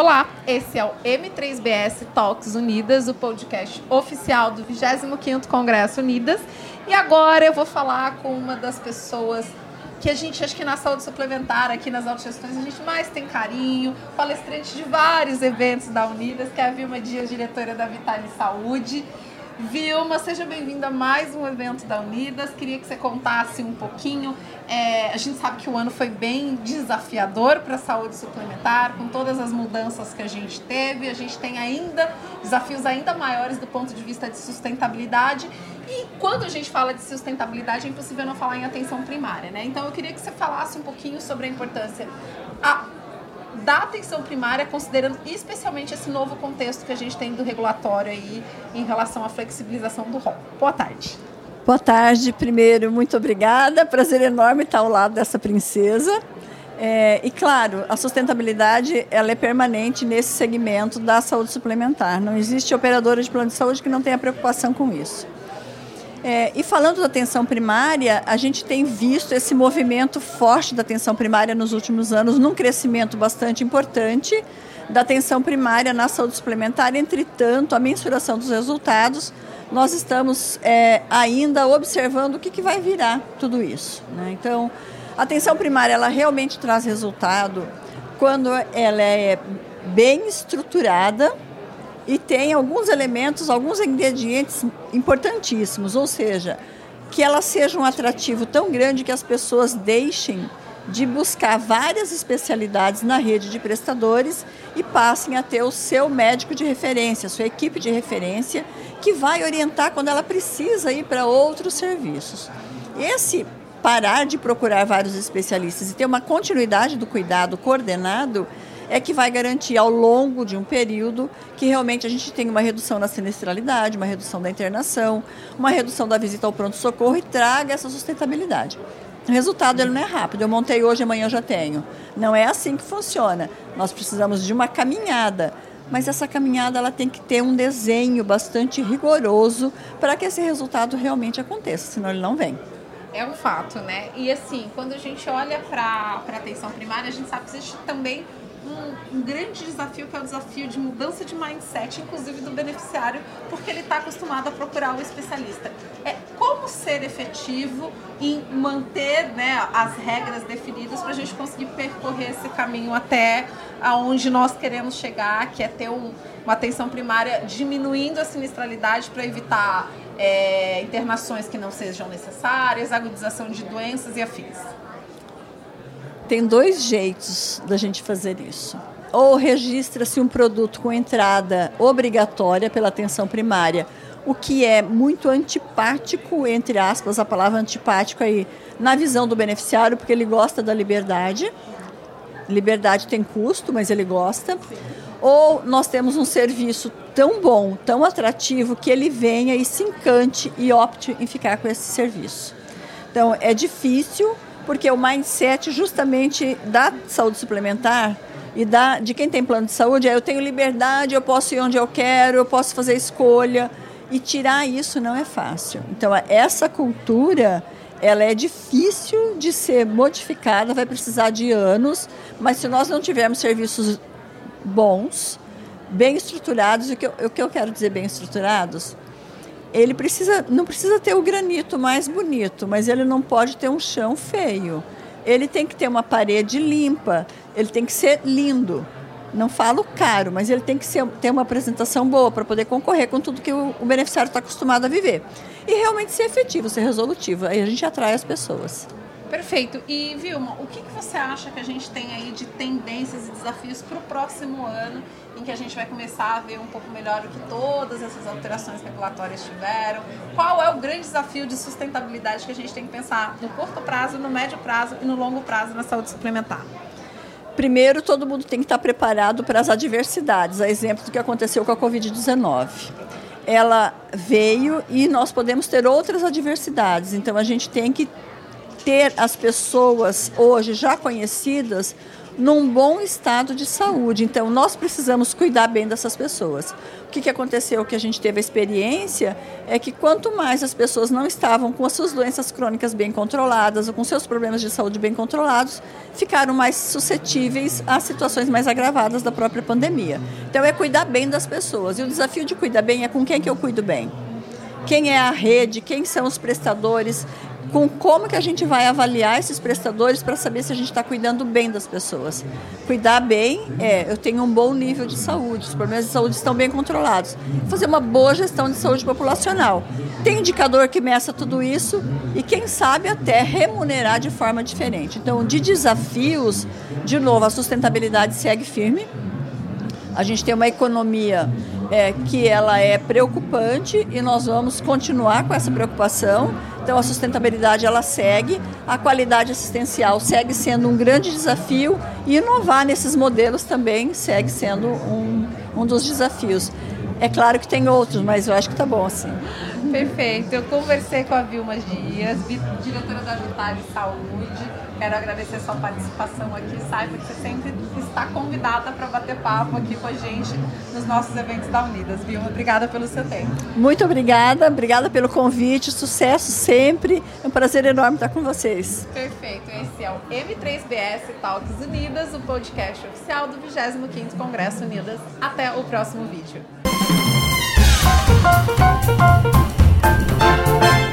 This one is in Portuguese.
Olá, esse é o M3BS Talks Unidas, o podcast oficial do 25º Congresso Unidas. E agora eu vou falar com uma das pessoas que a gente, acho que na saúde suplementar, aqui nas autogestões, a gente mais tem carinho, palestrante de vários eventos da Unidas, que é a Vilma Dias, diretora da Vitale Saúde. Vilma, seja bem-vinda a mais um evento da Unidas. Queria que você contasse um pouquinho. É, a gente sabe que o ano foi bem desafiador para a saúde suplementar, com todas as mudanças que a gente teve. A gente tem ainda desafios ainda maiores do ponto de vista de sustentabilidade. E quando a gente fala de sustentabilidade, é impossível não falar em atenção primária, né? Então eu queria que você falasse um pouquinho sobre a importância. A da atenção primária, considerando especialmente esse novo contexto que a gente tem do regulatório aí em relação à flexibilização do rol. Boa tarde. Boa tarde. Primeiro, muito obrigada. Prazer enorme estar ao lado dessa princesa. É, e claro, a sustentabilidade ela é permanente nesse segmento da saúde suplementar. Não existe operadora de plano de saúde que não tenha preocupação com isso. É, e falando da atenção primária, a gente tem visto esse movimento forte da atenção primária nos últimos anos, num crescimento bastante importante da atenção primária na saúde suplementar. Entretanto, a mensuração dos resultados, nós estamos é, ainda observando o que, que vai virar tudo isso. Né? Então, a atenção primária ela realmente traz resultado quando ela é bem estruturada e tem alguns elementos, alguns ingredientes importantíssimos, ou seja, que ela seja um atrativo tão grande que as pessoas deixem de buscar várias especialidades na rede de prestadores e passem a ter o seu médico de referência, sua equipe de referência, que vai orientar quando ela precisa ir para outros serviços. Esse parar de procurar vários especialistas e ter uma continuidade do cuidado coordenado é que vai garantir ao longo de um período que realmente a gente tenha uma redução na sinistralidade, uma redução da internação, uma redução da visita ao pronto-socorro e traga essa sustentabilidade. O resultado ele não é rápido. Eu montei hoje, amanhã eu já tenho. Não é assim que funciona. Nós precisamos de uma caminhada mas essa caminhada ela tem que ter um desenho bastante rigoroso para que esse resultado realmente aconteça, senão ele não vem. É um fato, né? E assim, quando a gente olha para a atenção primária, a gente sabe que existe também um, um, grande desafio que é o desafio de mudança de mindset, inclusive do beneficiário, porque ele está acostumado a procurar o especialista. É como ser efetivo em manter né, as regras definidas para a gente conseguir percorrer esse caminho até aonde nós queremos chegar, que é ter um, uma atenção primária diminuindo a sinistralidade para evitar é, internações que não sejam necessárias, agudização de doenças e afins. Tem dois jeitos da gente fazer isso. Ou registra-se um produto com entrada obrigatória pela atenção primária, o que é muito antipático, entre aspas, a palavra antipático aí, na visão do beneficiário, porque ele gosta da liberdade. Liberdade tem custo, mas ele gosta. Ou nós temos um serviço tão bom, tão atrativo, que ele venha e se encante e opte em ficar com esse serviço. Então, é difícil, porque o mindset justamente da saúde suplementar e da, de quem tem plano de saúde é eu tenho liberdade, eu posso ir onde eu quero, eu posso fazer escolha. E tirar isso não é fácil. Então, essa cultura ela é difícil de ser modificada, vai precisar de anos, mas se nós não tivermos serviços bons, bem estruturados, o que eu, o que eu quero dizer bem estruturados, ele precisa, não precisa ter o granito mais bonito, mas ele não pode ter um chão feio. Ele tem que ter uma parede limpa, ele tem que ser lindo. Não falo caro, mas ele tem que ser, ter uma apresentação boa para poder concorrer com tudo que o, o beneficiário está acostumado a viver. E realmente ser efetivo, ser resolutivo. Aí a gente atrai as pessoas. Perfeito. E Vilma, o que, que você acha que a gente tem aí de tendências e desafios para o próximo ano, em que a gente vai começar a ver um pouco melhor o que todas essas alterações regulatórias tiveram? Qual é o grande desafio de sustentabilidade que a gente tem que pensar no curto prazo, no médio prazo e no longo prazo na saúde suplementar? Primeiro, todo mundo tem que estar preparado para as adversidades, a exemplo do que aconteceu com a Covid-19 ela veio e nós podemos ter outras adversidades. Então a gente tem que ter as pessoas hoje já conhecidas num bom estado de saúde. Então, nós precisamos cuidar bem dessas pessoas. O que, que aconteceu que a gente teve a experiência é que quanto mais as pessoas não estavam com as suas doenças crônicas bem controladas ou com seus problemas de saúde bem controlados, ficaram mais suscetíveis a situações mais agravadas da própria pandemia. Então, é cuidar bem das pessoas. E o desafio de cuidar bem é com quem que eu cuido bem quem é a rede, quem são os prestadores, com como que a gente vai avaliar esses prestadores para saber se a gente está cuidando bem das pessoas. Cuidar bem é, eu tenho um bom nível de saúde, os problemas de saúde estão bem controlados. Fazer uma boa gestão de saúde populacional. Tem indicador que meça tudo isso e quem sabe até remunerar de forma diferente. Então, de desafios, de novo, a sustentabilidade segue firme. A gente tem uma economia é, que ela é preocupante e nós vamos continuar com essa preocupação. Então a sustentabilidade ela segue, a qualidade assistencial segue sendo um grande desafio e inovar nesses modelos também segue sendo um, um dos desafios. É claro que tem outros, mas eu acho que está bom assim. Perfeito. Eu conversei com a Vilma Dias, diretora da Vitale Saúde Quero agradecer a sua participação aqui. Saiba que você sempre está convidada para bater papo aqui com a gente nos nossos eventos da Unidas. Vilma, obrigada pelo seu tempo. Muito obrigada, obrigada pelo convite, sucesso sempre. É um prazer enorme estar com vocês. Perfeito. Esse é o M3BS Talks Unidas, o podcast oficial do 25º Congresso Unidas. Até o próximo vídeo. フフフ。